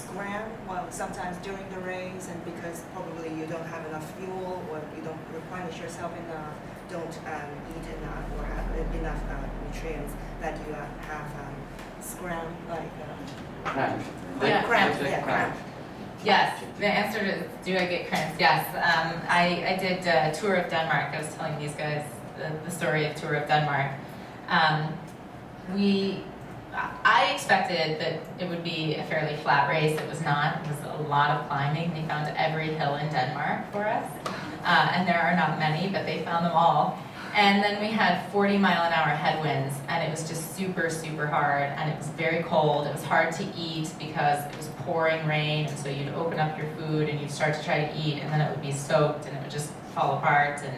scram well sometimes during the race and because probably you don't have enough fuel or you don't replenish yourself enough don't um, eat enough or have enough uh, nutrients that you uh, have um, scram like um, Cramp. Yeah, cramp, Like yeah, cramp. Yes, the answer to do I get cramps? Yes. Um, I, I did a tour of Denmark. I was telling these guys the, the story of tour of Denmark. Um, we, I expected that it would be a fairly flat race. It was not. It was a lot of climbing. They found every hill in Denmark for us, uh, and there are not many, but they found them all. And then we had 40 mile an hour headwinds, and it was just super, super hard, and it was very cold. It was hard to eat because it was pouring rain, and so you'd open up your food and you'd start to try to eat, and then it would be soaked and it would just fall apart. And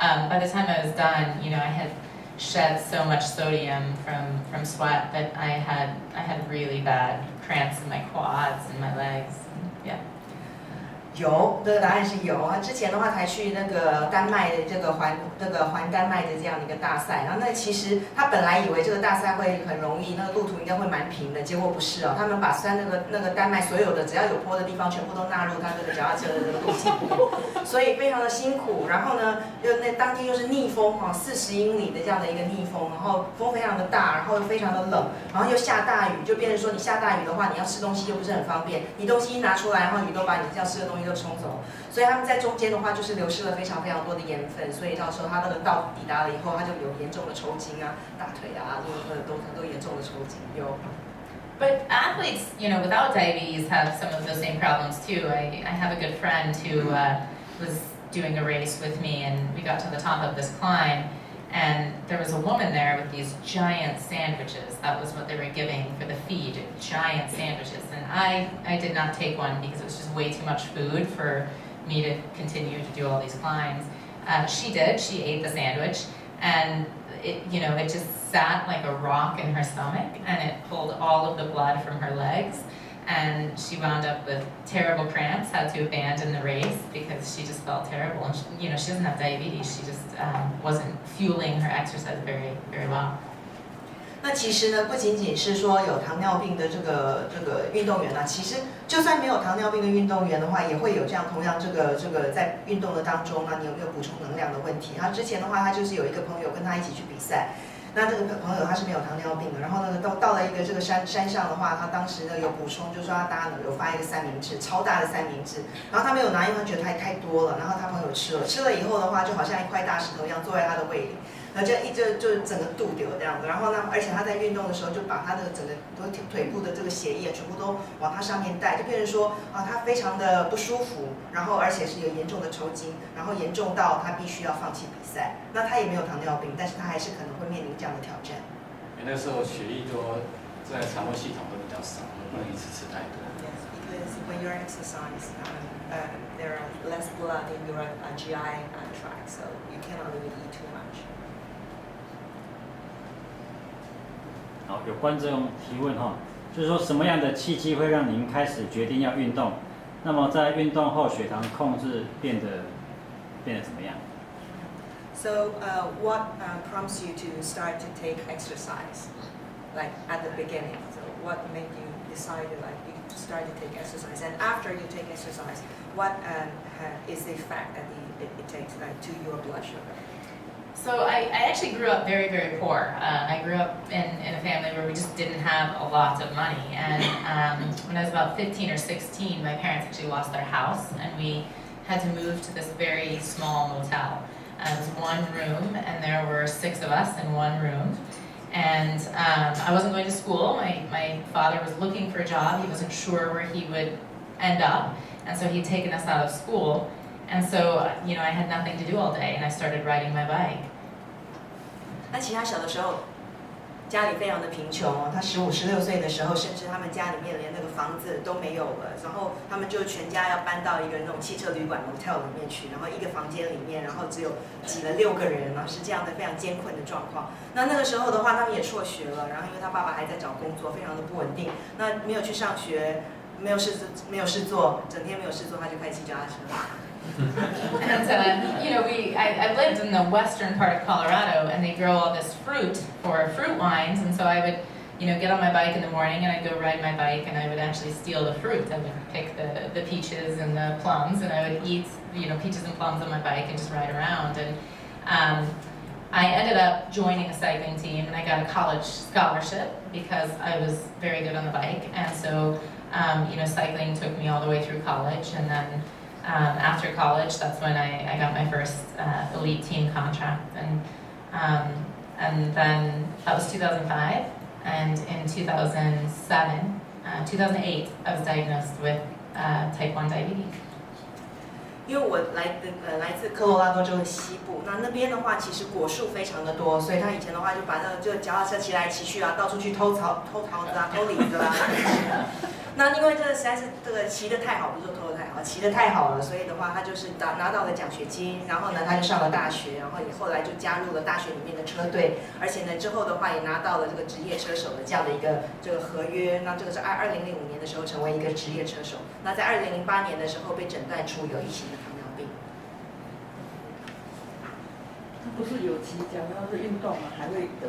um, by the time I was done, you know, I had shed so much sodium from, from sweat that I had I had really bad cramps in my quads and my legs. Yeah. 有，这个答案是有啊。之前的话才去那个丹麦的这个环这个环丹麦的这样的一个大赛，然后那其实他本来以为这个大赛会很容易，那个路途应该会蛮平的，结果不是哦。他们把山那个那个丹麦所有的只要有坡的地方全部都纳入他这个脚踏车的这个路径，所以非常的辛苦。然后呢，又那当天又是逆风哈，四十英里的这样的一个逆风，然后风非常的大，然后又非常的冷，然后又下大雨，就变成说你下大雨的话，你要吃东西又不是很方便，你东西一拿出来，然后雨都把你要吃的东西 都冲走。所以他们在中间的话，就是流失了非常非常多的盐分，所以到时候他那个到抵达了以后，他就有严重的抽筋啊，大腿啊，都都都严重的抽筋有。But athletes, you know, without diabetes have some of the same problems too. I, I have a good friend who uh, was doing a race with me, and we got to the top of this climb, and there was a woman there with these giant sandwiches. That was what they were giving for the feed, giant sandwiches. And I, I did not take one because it was just way too much food for me to continue to do all these climbs. Uh, she did. She ate the sandwich, and it, you know, it just sat like a rock in her stomach, and it pulled all of the blood from her legs. And she wound up with terrible cramps, had to abandon the race because she just felt terrible. And she, you know, she doesn't have diabetes; she just um, wasn't fueling her exercise very, very well. 那其实呢，不仅仅是说有糖尿病的这个这个运动员啊，其实就算没有糖尿病的运动员的话，也会有这样同样这个这个在运动的当中啊，你有没有补充能量的问题？他之前的话，他就是有一个朋友跟他一起去比赛，那这个朋友他是没有糖尿病的，然后呢到到了一个这个山山上的话，他当时呢有补充，就说他大家有发一个三明治，超大的三明治，然后他没有拿，因为他觉得太太多了，然后他朋友吃了，吃了以后的话，就好像一块大石头一样坐在他的胃里。然后就一就就整个肚丢这样子，然后呢，而且他在运动的时候就把他的整个都腿部的这个血液全部都往他上面带，就变成说啊，他非常的不舒服，然后而且是有严重的抽筋，然后严重到他必须要放弃比赛。那他也没有糖尿病，但是他还是可能会面临这样的挑战。因为那时候血液多在肠胃系统都比较少，不能一次吃太多。Yes, because when you're exercise, um, uh, there are less blood in your uh, GI uh, tract, so you cannot really eat too 好，有观众提问哈，就是说什么样的契机会让您开始决定要运动？那么在运动后血糖控制变得变得怎么样？So, uh, what uh, prompts you to start to take exercise, like at the beginning? So, what made you decide like you start to take exercise? And after you take exercise, what um, is the effect that it, it takes like to your blood sugar? So I, I, actually grew up very, very poor. Uh, I grew up in, in a family where we just didn't have a lot of money. And um, when I was about 15 or 16, my parents actually lost their house, and we had to move to this very small motel. Uh, it was one room, and there were six of us in one room. And um, I wasn't going to school. My, my father was looking for a job. He wasn't sure where he would end up. And so he'd taken us out of school. And so, you know, I had nothing to do all day, and I started riding my bike. 那其他小的时候，家里非常的贫穷哦。他十五、十六岁的时候，甚至他们家里面连那个房子都没有了。然后他们就全家要搬到一个那种汽车旅馆 motel 里面去，然后一个房间里面，然后只有挤了六个人，然后是这样的非常艰困的状况。那那个时候的话，他们也辍学了。然后因为他爸爸还在找工作，非常的不稳定。那没有去上学，没有事没有事做，整天没有事做，他就开始骑脚踏车。and uh, you know, we I, I, lived in the western part of Colorado, and they grow all this fruit for fruit wines, and so I would you know, get on my bike in the morning and I'd go ride my bike and I would actually steal the fruit. I would pick the, the peaches and the plums and I would eat, you know, peaches and plums on my bike and just ride around. And um, I ended up joining a cycling team and I got a college scholarship because I was very good on the bike. And so, um, you know, cycling took me all the way through college. And then um, after college, that's when I, I got my first uh, elite team contract. And, um, and then that was 2005. And in 2007, uh, 2008, I was diagnosed with uh, type 1 diabetes. 因为我来的呃来自科罗拉多州的西部，那那边的话其实果树非常的多，所以他以前的话就把那个就脚踏车骑来骑去啊，到处去偷桃偷桃子啊，偷李子啦。那因为这个实在是这个骑得太好，不是说偷的 骑得太好了，所以的话他就是拿拿到了奖学金，然后呢他就上了大学，然后也后来就加入了大学里面的车队，而且呢之后的话也拿到了这个职业车手的这样的一个这个合约。那这个是二二零零五年的时候成为一个职业车手。那在二零零八年的时候被诊断出有一型的糖尿病。他不是有骑脚，要是运动吗还会得。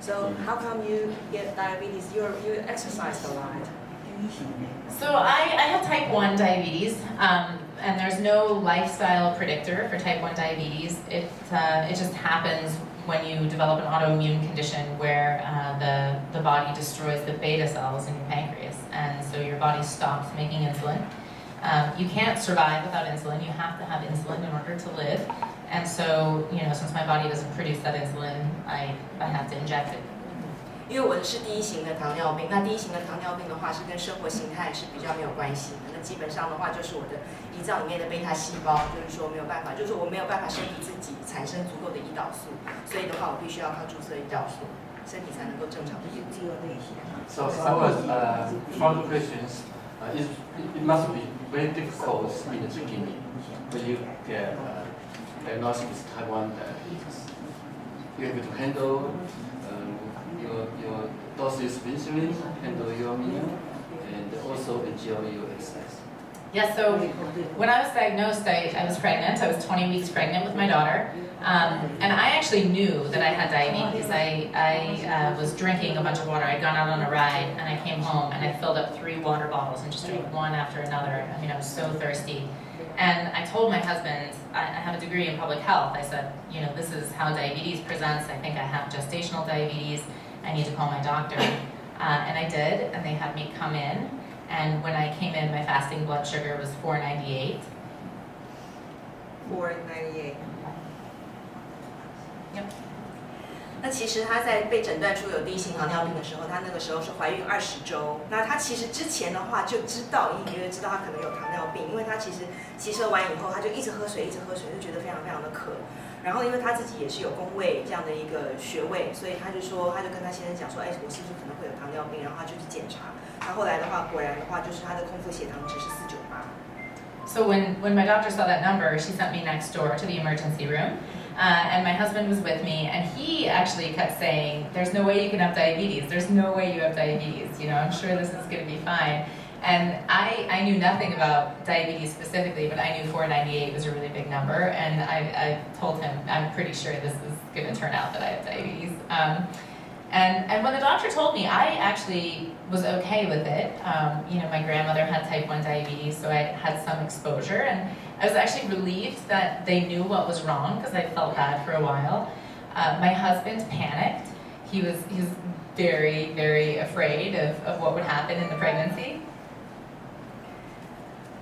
So how come you get diabetes? You you exercise a lot. So I, I have type 1 diabetes, um, and there's no lifestyle predictor for type 1 diabetes. It, uh, it just happens when you develop an autoimmune condition where uh, the, the body destroys the beta cells in your pancreas, and so your body stops making insulin. Um, you can't survive without insulin. You have to have insulin in order to live. And so, you know, since my body doesn't produce that insulin, I, I have to inject it. 因为我的是第一型的糖尿病，那第一型的糖尿病的话是跟生活形态是比较没有关系的。那基本上的话就是我的胰脏里面的贝塔细胞，就是说没有办法，就是我没有办法身体自己产生足够的胰岛素，所以的话我必须要靠注射胰岛素，身体才能够正常的运作。第二类型。So our uh, follow questions, uh, is, it must be very difficult in the beginning when you get uh, diagnosed with type 1 diabetes. You have to handle your, of insulin, handle your meal, and also enjoy your exercise. Yeah, so when I was diagnosed, I, I was pregnant. I was 20 weeks pregnant with my daughter. Um, and I actually knew that I had diabetes. I, I uh, was drinking a bunch of water. I'd gone out on a ride and I came home and I filled up three water bottles and just drank one after another. I mean, I was so thirsty. And I told my husband, I, I have a degree in public health. I said, you know, this is how diabetes presents. I think I have gestational diabetes. I need to call my doctor. Uh, and I did, and they had me come in. And when I came in, my fasting blood sugar was 498. Four ninety eight。 Yep. 那其实她在被诊断出有第一型糖尿病的时候，她那个时候是怀孕二十周。那她其实之前的话就知道，隐隐约约知道她可能有糖尿病，因为她其实骑车完以后，她就一直喝水，一直喝水，就觉得非常非常的渴。 然后因为她自己也是有工位这样的一个学位，所以她就说，她就跟她先生讲说，哎，我是不是可能会有糖尿病？然后她就去检查。那后来的话，果然的话就是她的空腹血糖值是四九八。 So when, when my doctor saw that number, she sent me next door to the emergency room. Uh, and my husband was with me, and he actually kept saying, There's no way you can have diabetes. There's no way you have diabetes. You know, I'm sure this is going to be fine. And I, I knew nothing about diabetes specifically, but I knew 498 was a really big number. And I, I told him, I'm pretty sure this is going to turn out that I have diabetes. Um, and, and when the doctor told me, I actually was okay with it. Um, you know, my grandmother had type 1 diabetes, so I had some exposure. And I was actually relieved that they knew what was wrong because I felt bad for a while. Uh, my husband panicked. He was, he was very, very afraid of, of what would happen in the pregnancy.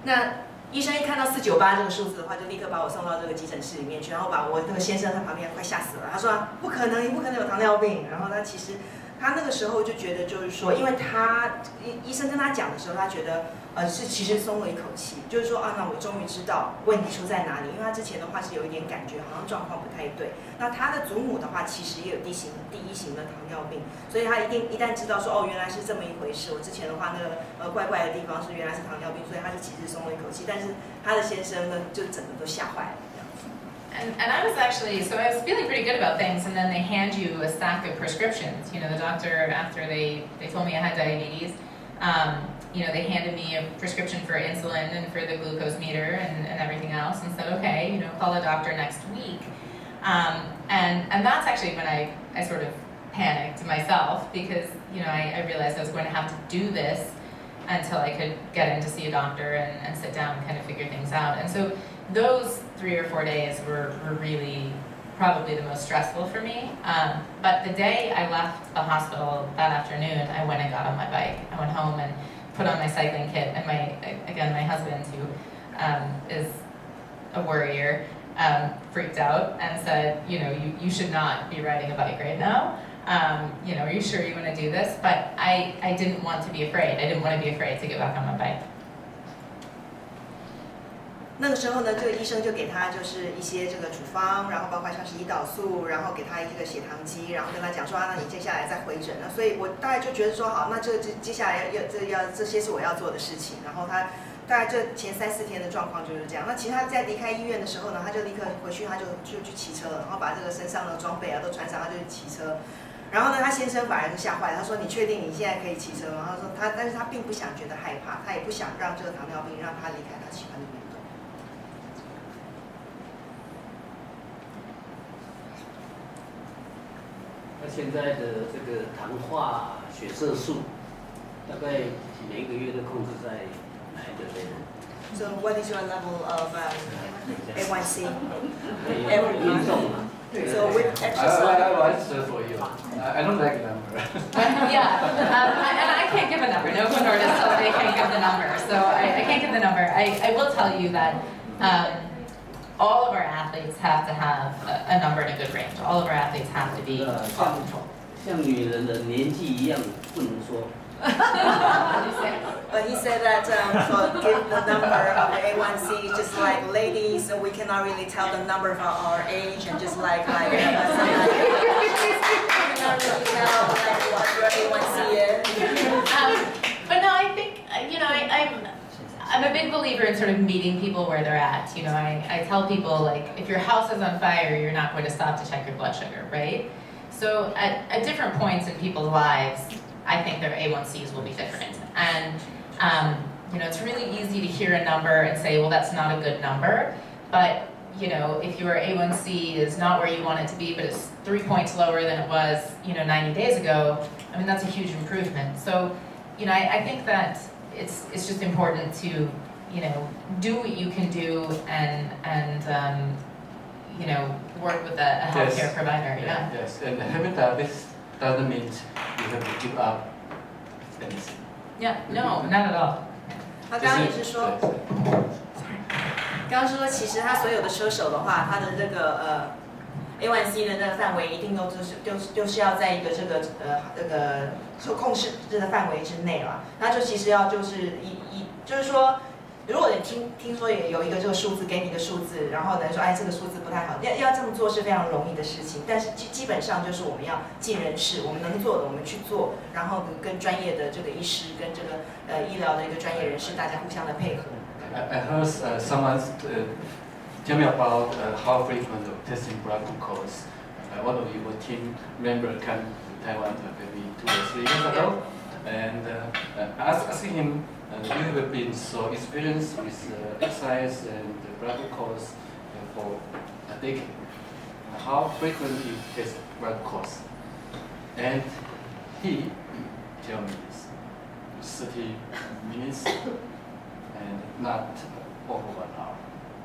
那医生一看到四九八这个数字的话，就立刻把我送到这个急诊室里面去，然后把我那个先生他旁边快吓死了。他说不可能，你不可能有糖尿病。然后他其实他那个时候就觉得就是说，因为他医医生跟他讲的时候，他觉得呃是其实松了一口气，就是说啊，那我终于知道问题出在哪里。因为他之前的话是有一点感觉好像状况不太对。那他的祖母的话其实也有第一型第一型的糖尿病，所以他一定一旦知道说哦原来是这么一回事，我之前的话那个呃怪怪的地方是原来是糖尿病，所以他是其实松了一口气。但是他的先生呢就整个都吓坏了。And, and I was actually, so I was feeling pretty good about things, and then they hand you a stack of prescriptions. You know, the doctor, after they, they told me I had diabetes, um, you know, they handed me a prescription for insulin and for the glucose meter and, and everything else, and said, okay, you know, call a doctor next week. Um, and, and that's actually when I, I sort of panicked myself because you know I, I realized I was going to have to do this until I could get in to see a doctor and, and sit down and kind of figure things out. And so those three or four days were, were really probably the most stressful for me. Um, but the day I left the hospital that afternoon, I went and got on my bike. I went home and put on my cycling kit. And my again, my husband who um, is a worrier um, freaked out and said, you know, you, you should not be riding a bike right now. Um, you know, are you sure you want to do this? But I, I didn't want to be afraid. I didn't want to be afraid to get back on my bike. 那个时候呢，这个医生就给他就是一些这个处方，然后包括像是胰岛素，然后给他一个血糖机，然后跟他讲说啊，那你接下来再回诊了。所以我大概就觉得说，好，那这这接下来要要这要这些是我要做的事情。然后他大概这前三四天的状况就是这样。那其实他在离开医院的时候呢，他就立刻回去，他就就去骑车，然后把这个身上的装备啊都穿上，他就去骑车。然后呢，他先生反而是吓坏了，他说：“你确定你现在可以骑车吗？”他说：“他，但是他并不想觉得害怕，他也不想让这个糖尿病让他离开他喜欢的那现在的这个糖化血色素，大概每个月都控制在哪一个 level？So what is your level of um, A1C? so with exercise. I, I, I answer for you. I, I don't like the number. Uh, yeah, um, I, and I can't give a number. Novo Nordisk tells me can give the number, so I, I can't give the number. I, I will tell you that. Um, all of our athletes have to have a, a number in a good range. All of our athletes have to be 呃 top 像 control. 像女人的年纪一样，不能说 What did you say? But he said that um, for give the number of the A1C, just like ladies, so we cannot really tell the number of our, our age, and just like like uh, somebody, we cannot really tell like what your A1C is. Um, but no, I think uh, you know I, I'm I'm a big believer in sort of meeting people where they're at. You know, I, I tell people like if your house is on fire, you're not going to stop to check your blood sugar, right? So at, at different points in people's lives, I think their A1Cs will be different. And um, you know, it's really easy to hear a number and say, well, that's not a good number. But you know, if your A1C is not where you want it to be, but it's three points lower than it was, you know, 90 days ago, I mean, that's a huge improvement. So, you know, I, I think that it's it's just important to, you know, do what you can do and and um, you know, work with a, a Yes. healthcare provider. Yeah. Yes, and having diabetes doesn't mean you have to give up anything. Yeah. No, not at all. 他刚刚也是说，对对刚刚是说，其实他所有的车手的话，他的这个呃 A1C 的那个范围一定都就是就是就是要在一个这个呃这个受控制的范围之内了。那就其实要就是一一就是说，如果你听听说也有一个这个数字给你一个数字，然后呢说哎这个数字不太好，要要这么做是非常容易的事情。但是基基本上就是我们要尽人事，我们能做的我们去做，然后跟专业的这个医师跟这个呃医疗的一个专业人士大家互相的配合。I I heard uh, someone tell me about uh, how frequent of testing blood glucose. Uh, one of your team member came to Taiwan uh, maybe two or three years ago, and uh, uh, ask, asking him, uh, you have been so experienced with uh, exercise and the blood glucose uh, for a decade. How frequent you test blood glucose? And he tell me this, 30 minutes and not over one hour.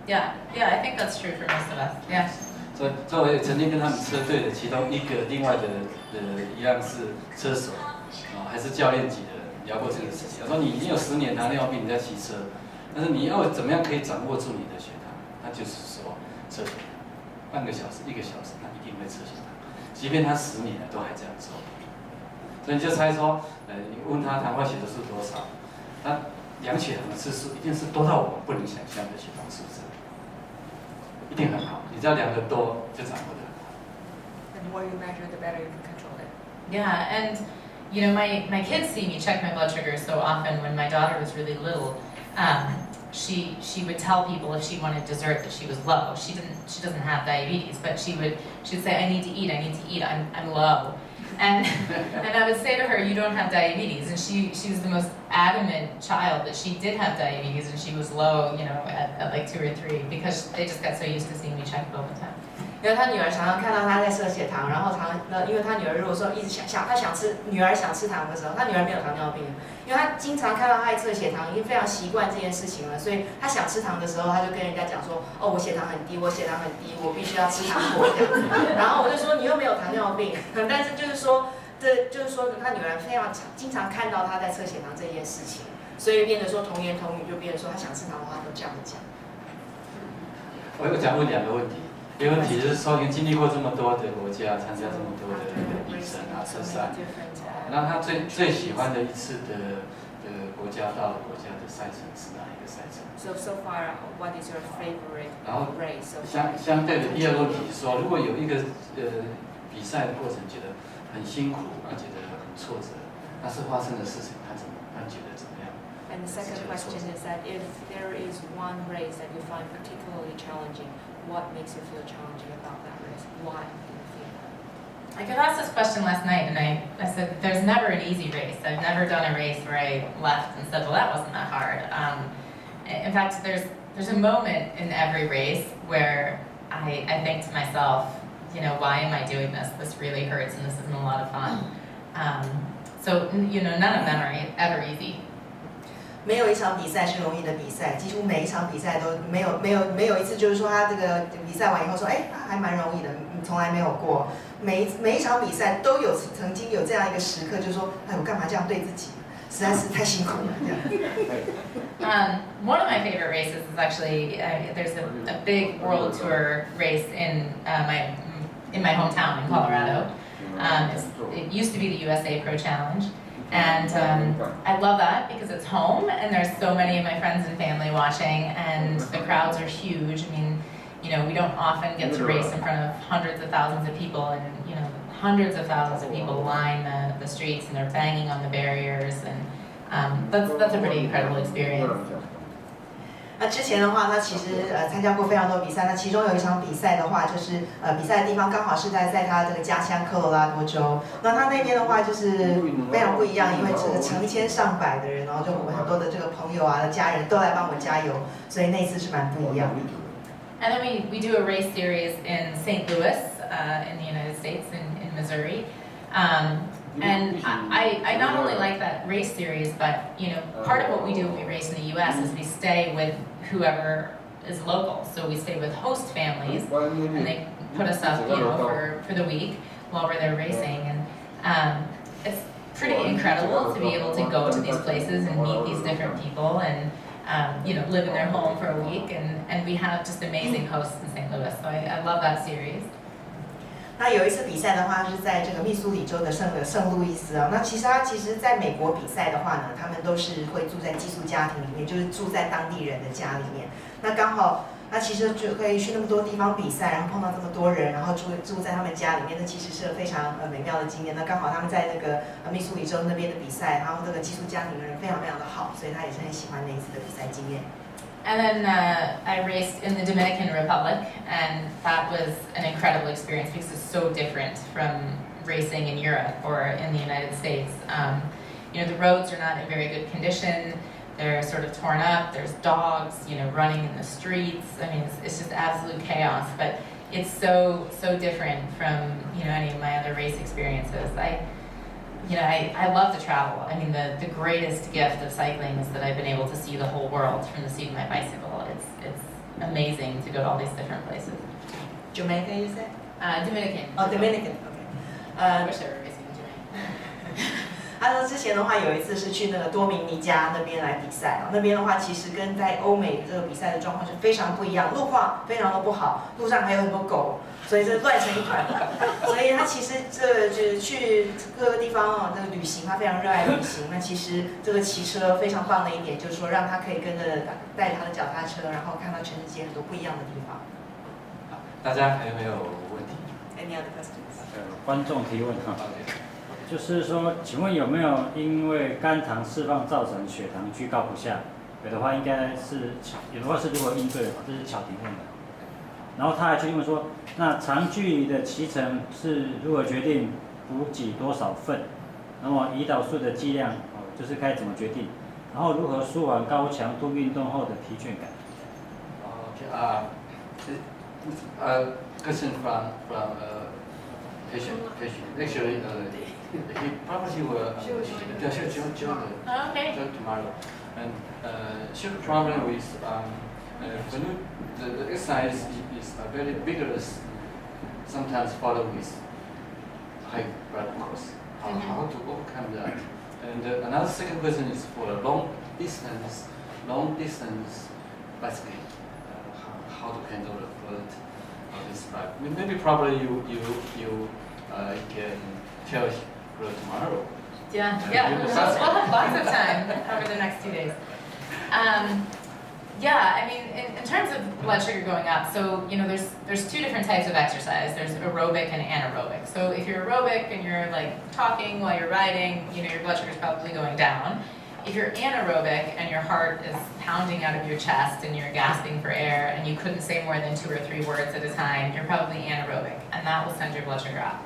Yeah. Yeah. I think that's true for most of us. Yeah. 所以，所以我也曾经跟他们车队的其中一个另外的的一样是车手啊，还是教练级的聊过这个事情。他说你已经有十年糖尿病，你在骑车，但是你要怎么样可以掌握住你的血糖？他就是说测血糖，半个小时、一个小时，他一定会测血糖，即便他十年了都还这样做。所以你就猜说，呃，你问他糖化血的是多少，他量血糖的次数一定是多到我们不能想象的血糖数字，一定很好。你只要量得多，就掌握得很好。 The more you measure, the better you can control it. Yeah, and you know, my, my kids see me check my blood sugar so often. When my daughter was really little, um, she she would tell people if she wanted dessert that she was low. She didn't she doesn't have diabetes, but she would she'd say, I need to eat, I need to eat, I'm I'm low. And and I would say to her, You don't have diabetes. And she she was the most adamant child that she did have diabetes and she was low, you know, at, at like two or three because they just got so used to seeing me check all the time. 因为他女儿常常看到他在测血糖，然后常那因为他女儿如果说一直想想他想吃女儿想吃糖的时候，他女儿没有糖尿病，因为他经常看到他在测血糖，已经非常习惯这件事情了，所以他想吃糖的时候，他就跟人家讲说，哦，我血糖很低，我血糖很低，我必须要吃糖果。然后我就说你又没有糖尿病，但是就是说，这就是说他女儿非常常经常看到他在测血糖这件事情，所以变得说童言童语就变得说他想吃糖的话都这样讲。我我想问两个问题，没个问题就是说，您经历过这么多的国家，参加这么多的比赛啊、测赛，那他最最喜欢的一次的的国家到国家的赛程是哪一个赛程？So so far, what is your favorite? 然后相相对的第二个问题是说，如果有一个呃比赛的过程觉得很辛苦，而觉得很挫折，那是发生的事情，他怎么他觉得怎么样？And the second question is that if there is one race that you find particularly challenging, what makes you feel challenging about that race? Why do you feel that? I got asked this question last night, and I, I said, there's never an easy race. I've never done a race where I left and said, well, that wasn't that hard. Um, in fact, there's, there's a moment in every race where I, I think to myself, you know, why am I doing this? This really hurts, and this isn't a lot of fun. Um, so, you know, none of them are ever easy. 没有一场比赛是容易的比赛，几乎每一场比赛都没有没有没有一次就是说他这个比赛完以后说，哎，还蛮容易的，从来没有过。每一每一场比赛都有曾经有这样一个时刻，就是说，哎，我干嘛这样对自己？实在是太辛苦了，这样。Um, one of my favorite races is actually there's a, big world tour race in my in my hometown in Colorado，um，it used to be the USA Pro Challenge, and um, I love that because it's home and there's so many of my friends and family watching, and the crowds are huge. I mean, you know, we don't often get to race in front of hundreds of thousands of people, and you know, hundreds of thousands of people line the, the streets and they're banging on the barriers, and um, that's that's a pretty incredible experience. 那之前的话，他其实呃参加过非常多比赛。那其中有一场比赛的话，就是呃比赛的地方刚好是在在他这个家乡科罗拉多州。那他那边的话就是非常不一样，因为这个成千上百的人，然后就我们很多的这个朋友啊、家人都来帮我加油，所以那次是蛮不一样的。And then we, we do a race series in St. Louis, uh, in the United States, in, in Missouri. Um, and I, I not only like that race series, but you know, part of what we do when we race in the U.S. is we stay with whoever is local. So we stay with host families, and they put us up, you know, for, for the week while we're there racing. And um, it's pretty incredible to be able to go to these places and meet these different people and um, you know, live in their home for a week, and, and we have just amazing hosts in St. Louis. So I, I love that series. 那有一次比赛的话是在这个密苏里州的圣的圣路易斯啊。那其实他其实在美国比赛的话呢，他们都是会住在寄宿家庭里面，就是住在当地人的家里面。那刚好那其实就可以去那么多地方比赛，然后碰到这么多人，然后住住在他们家里面，那其实是非常呃美妙的经验。那刚好他们在那个密苏里州那边的比赛，然后这个寄宿家庭的人非常非常的好，所以他也是很喜欢那一次的比赛经验。And then uh, I raced in the Dominican Republic, and that was an incredible experience because it's so different from racing in Europe or in the United States. Um, you know, the roads are not in very good condition. They're sort of torn up. There's dogs, you know, running in the streets. I mean, it's, it's just absolute chaos. But it's so so different from you know any of my other race experiences. I you know, I, I love to travel. I mean, the, the greatest gift of cycling is that I've been able to see the whole world from the seat of my bicycle. It's, it's amazing to go to all these different places. Jamaica, you said? Uh, Dominican. Oh, Dominican. Okay. I 呃 wish I were racing in Jamaica. 他说之前的话有一次是去那个多明尼加那边来比赛啊，那边的话其实跟在欧美这个比赛的状况是非常不一样，路况非常的不好，路上还有很多狗，所以这乱成一团。所以他其实这就是去各个地方啊，这个旅行，他非常热爱旅行。那其实这个骑车非常棒的一点就是说，让他可以跟着带着他的脚踏车，然后看到全世界很多不一样的地方。好，大家还有没有问题？Any other questions？呃，观众提问哈。就是说，请问有没有因为肝糖释放造成血糖居高不下？有的话应该是有的话是如何应对的？这是巧提问的。然后他还去问说，那长距离的骑乘是如何决定补给多少份？那么胰岛素的剂量哦，就是该怎么决定？然后如何舒缓高强度运动后的疲倦感？OK 啊，其实 uh, question from from uh, patient patient. Actually, uh, he probably will uh, yeah, she'll join, join Oh, Okay. join tomorrow, and uh, she have problem with um, uh, when you, the, the exercise is, is uh, very vigorous, sometimes follow with high blood glucose. How, Mhm. how to overcome that? And uh, another second question is for a long distance, long distance bicycling. Uh, how, how to handle the blood of this bike? Maybe probably you you you uh, can tell tomorrow. Yeah, yeah, we'll we'll have lots of time over the next two days. Um, yeah, I mean, in, in terms of blood sugar going up, so you know, there's there's two different types of exercise. There's aerobic and anaerobic. So if you're aerobic and you're like talking while you're riding, you know, your blood sugar is probably going down. If you're anaerobic and your heart is pounding out of your chest and you're gasping for air and you couldn't say more than two or three words at a time, you're probably anaerobic, and that will send your blood sugar up.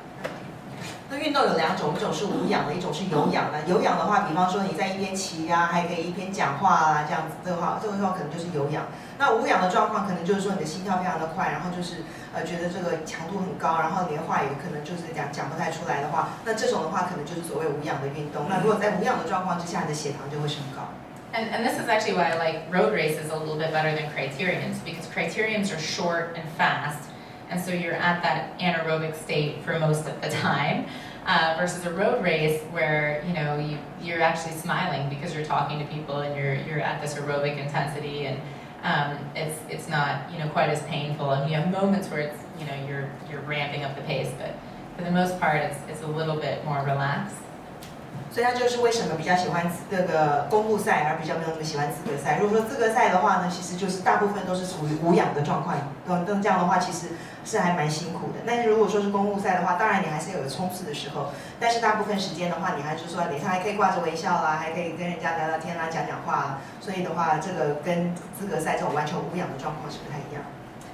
那运动有两种，一种是无氧的，一种是有氧的。有氧的话，比方说你在一边骑呀、还可以一边讲话啊，这样子的话，这个的话可能就是有氧。那无氧的状况，可能就是说你的心跳非常的快，然后就是呃觉得这个强度很高，然后你的话也可能就是讲讲不太出来的话，那这种的话可能就是所谓无氧的运动。那如果在无氧的状况之下，你的血糖就会升高。And, and this is actually why I like road races a little bit better than criteriums because criteriums are short and fast, and so you're at that anaerobic state for most of the time. Uh, versus a road race where you know you you're actually smiling because you're talking to people and you're you're at this aerobic intensity and um, it's it's not you know quite as painful and you have moments where it's you know you're you're ramping up the pace but for the most part it's it's a little bit more relaxed. 所以他就是为什么比较喜欢这个公路赛，而比较没有那么喜欢资格赛。如果说资格赛的话呢，其实就是大部分都是属于无氧的状况，那那这样的话其实是还蛮辛苦的。但是如果说是公路赛的话，当然你还是有冲刺的时候，但是大部分时间的话，你还是说脸上还可以挂着微笑啦，还可以跟人家聊聊天啦、讲讲话。所以的话，这个跟资格赛这种完全无氧的状况是不太一样。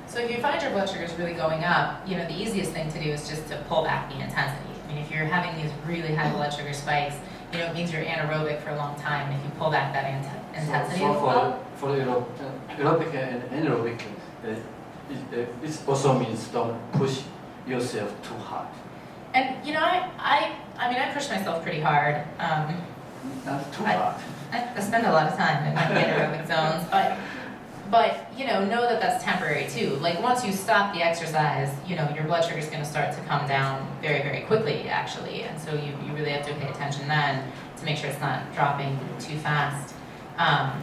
So if you find your blood sugar is really going up, you know, the easiest thing to do is just to pull back the intensity. I mean, if you're having these really high blood sugar spikes, you know, it means you're anaerobic for a long time. If you pull back that intensity, So, so for for aerob- uh, aerobic and anaerobic, uh, it, uh, it also means don't push yourself too hard. and you know, I, I, I mean, I push myself pretty hard. Um, Not too I- hard. I, I spend a lot of time in my anaerobic zones, but but you know, know that that's temporary too. Like once you stop the exercise, you know, your blood sugar is going to start to come down very very quickly actually, and so you, you really have to pay attention then to make sure it's not dropping too fast. Um,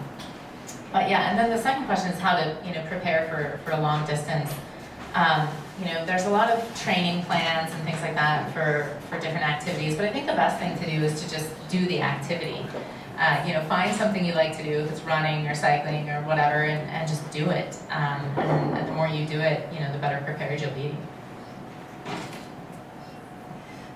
but yeah, and then the second question is how to you know prepare for for a long distance. Um, you know, there's a lot of training plans and things like that for for different activities, but I think the best thing to do is to just do the activity uh, you know, find something you like to do, if it's running or cycling or whatever, and, and just do it. Um, and, and the more you do it, you know, the better prepared you'll be.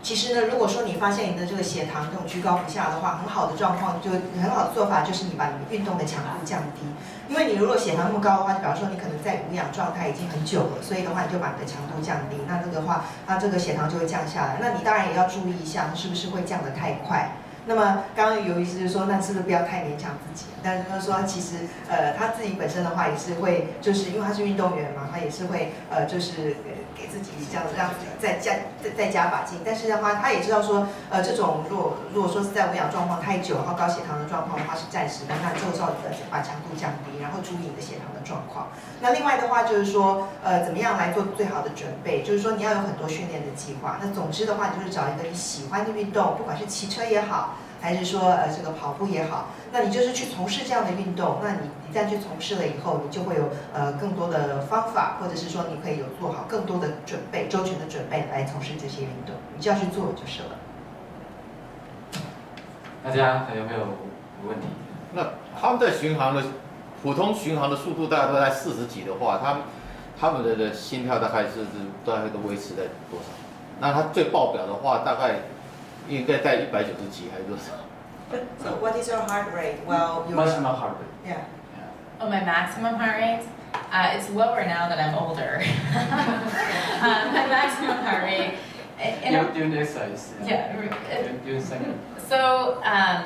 其实呢，如果说你发现你的这个血糖这种居高不下的话，很好的状况就很好的做法就是你把你运动的强度降低。因为你如果血糖那么高的话，就比方说你可能在无氧状态已经很久了，所以的话你就把你的强度降低，那这个话，那这个血糖就会降下来。那你当然也要注意一下，是不是会降得太快。那么刚刚有意思就是说，那是不是不要太勉强自己？但是他说，其实呃他自己本身的话也是会，就是因为他是运动员嘛，他也是会呃就是给自己这样让自己再加再再加把劲。但是的话，他也知道说，呃这种如果如果说是在无氧状况太久，然后高血糖的状况的话是暂时的，那这个时候呃把强度降低，然后注意你的血糖的状况。那另外的话就是说，呃怎么样来做最好的准备？就是说你要有很多训练的计划。那总之的话，你就是找一个你喜欢的运动，不管是骑车也好。还是说呃这个跑步也好，那你就是去从事这样的运动，那你一旦去从事了以后，你就会有呃更多的方法，或者是说你可以有做好更多的准备，周全的准备来从事这些运动，你就要去做就是了。大家还有没有问题？那他们在巡航的普通巡航的速度大概都在四十几的话，他们他们的的心跳大概是是大概都维持在多少？那他最爆表的话，大概应该在一百九十几还是多少？ So what is your heart rate? Well, your Maximum heart rate. yeah. Oh, my maximum heart rate? Uh, it's lower now that I'm older. um, my maximum heart rate. in a- During, during the exercise. Yeah, re- During, during second. So um,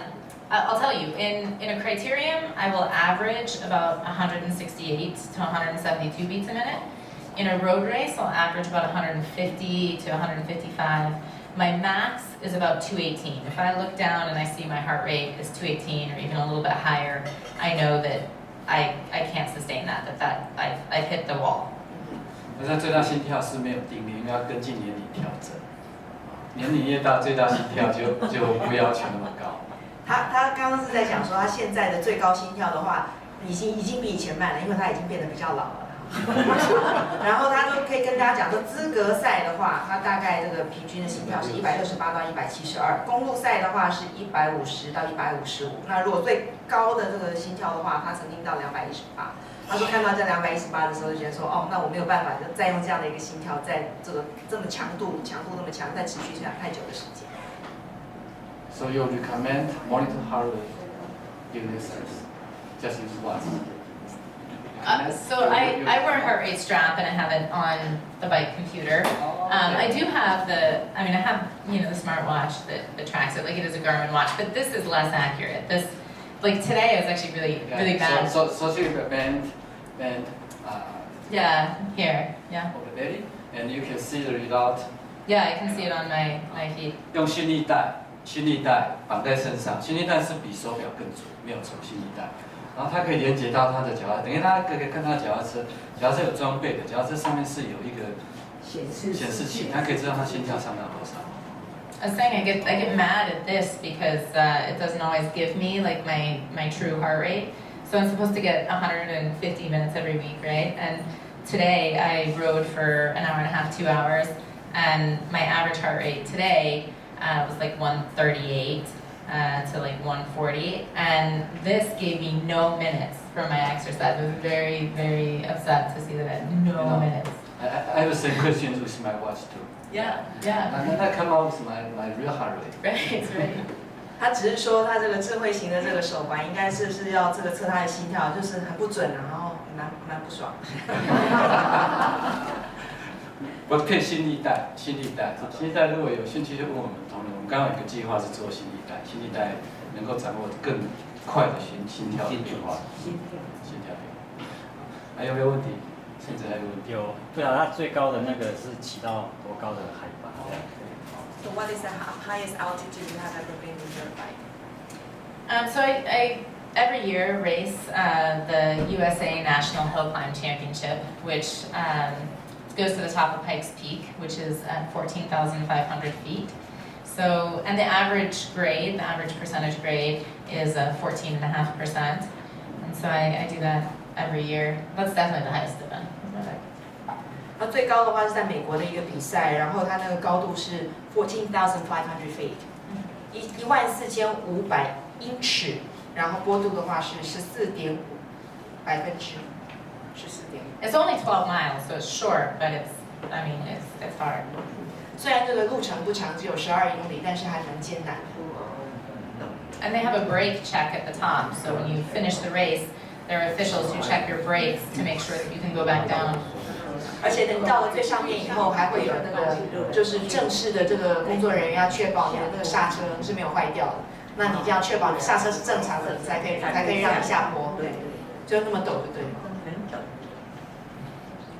I- I'll tell you, in, in a criterium, I will average about 168 to 172 beats a minute. in a road race, I'll average about 150 to 155. My max is about 218. If I look down and I see my heart rate is 218 or even a little bit higher, I know that I, I can't sustain that, that, that I've, I've hit the wall. 可是最大心跳是没有定律，因为要根据年龄调整。年龄越大，最大心跳就就不要求那么高。他他刚刚是在讲说，他现在的最高心跳的话，已经已经比以前慢了，因为他已经变得比较老了。 然后他就可以跟大家讲说，资格赛的话，他大概这个平均的心跳是一百六十八到一百七十二；公路赛的话是一百五十到一百五十五。那如果最高的这个心跳的话，他曾经到两百一十八。他说看到这两百一十八的时候，就觉得说，哦，那我没有办法，就再用这样的一个心跳，在这个这么强度、强度那么强，再持续这样太久的时间。So you recommend monitor heart rate during exercise? Just use what? Uh, so I, I wear a heart rate strap and I have it on the bike computer. Um, I do have the, I mean, I have, you know, the smartwatch that, that tracks it, like it is a Garmin watch, but this is less accurate. This, like today I was actually really, really bad. So, so, so you bend, bend uh, Yeah, here, yeah. over the belly, and you can see the result. Yeah, I can see it on my, my feet. 用心力带，心力带绑在身上，心力带是比手表更准，没有错，心力带。 然后它可以连接到他的脚踏，等于他可以看他的脚踏车，脚踏车有装备的，脚踏车上面是有一个显示显示器，它可以知道他心跳上到多少。 I was saying I get I get mad at this because uh, it doesn't always give me like my my true heart rate. So I'm supposed to get 150 minutes every week, right? And today I rode for an hour and a half, two hours, and my average heart rate today uh, was like 138 uh, to like 140, and this gave me no minutes for my exercise. I was very very upset to see that I had no Yeah. minutes. I, I I have the same questions with my watch too. Yeah, yeah, And then I come out with my, my real heart rate. right, right. 他只是说他这个智慧型的这个手环应该是不是要这个测他的心跳，就是很不准啊，然后蛮蛮不爽。 我可以心力带，心力带，心力带如果有兴趣就问我们同仁，我们刚刚有个计划是做心力带，心力带能够掌握更快的心心跳变化，心跳。心跳变化。还有没有问题？甚至还有问题？有，不晓得它最高的那个是起到多高的海拔？So what is the hi- highest altitude you have ever been with your bike? Um, so I, I every year race uh, the USA National Hill Climb Championship, which um, goes to the top of Pikes Peak, which is at 14,500 feet. So, and the average grade, the average percentage grade is uh, 14.5%. And so I, I do that every year. That's definitely the highest event. 那最高的话是在美国的一个比赛，然后它那个高度是 fourteen thousand five hundred feet，一一万四千五百英尺，然后坡度的话是十四点五百分之 十四点。It's only 12 miles, so it's short, but it's, I mean, it's, it's hard. 虽然这个路程不长，只有十二英里，但是还蛮艰难。And they have a brake check at the top, so when you finish the race, there are officials who check your brakes to make sure that you can go back down. 而且等你到了最上面以后，还会有那个就是正式的这个工作人员要确保你的那个刹车是没有坏掉的。那你一定要确保你刹车是正常的，你才可以才可以让你下坡。对，就那么陡，对不对？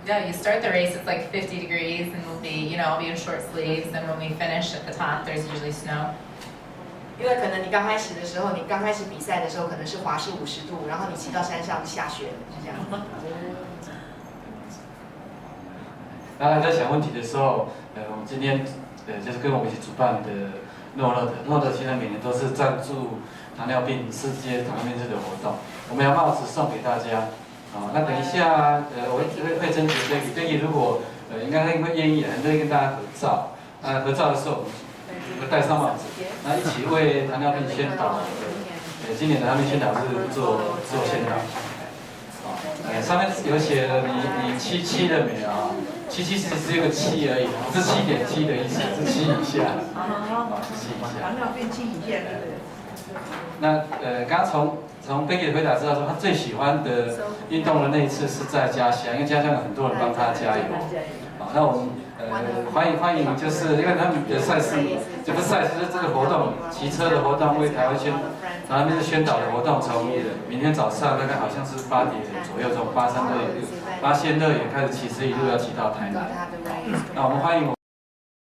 Yeah, you start the race, it's like 50 degrees, and we'll be, you know, I'll be in short sleeves, and when we finish at the top, there's usually snow. 因为可能你刚开始的时候，你刚开始比赛的时候可能是华氏五十度，然后你骑到山上下雪，是这样。当然在想问题的时候，呃，我们今天呃就是跟我们一起主办的诺乐的，诺乐现在每年都是赞助糖尿病世界糖尿病日的活动，我们要帽子送给大家。啊、那等一下，呃，我会会会征求 d a v 如果呃应该会愿意，很乐意跟大家合照。呃，合照的时候，我们戴上帽子，那一起为糖尿病宣导。呃，今年的糖尿病宣导是做做宣导。啊，呃，上面有写了你你七七了没有啊？七七其实只有个七而已，不是七点七的意思，是七以下。啊，是七以下。糖尿病七以下，对不对？那呃，刚刚从从 Becky 的回答知道说，他最喜欢的运动的那一次是在家乡，因为家乡有很多人帮他加油。好，那我们呃欢迎欢迎，就是因为他们的赛事这个赛事，是这个活动，骑车的活动为台湾宣，然后那边是宣导的活动，从明天早上大概好像是八点左右，从八山队八仙乐园开始骑车一路要骑到台南.那我们欢迎我。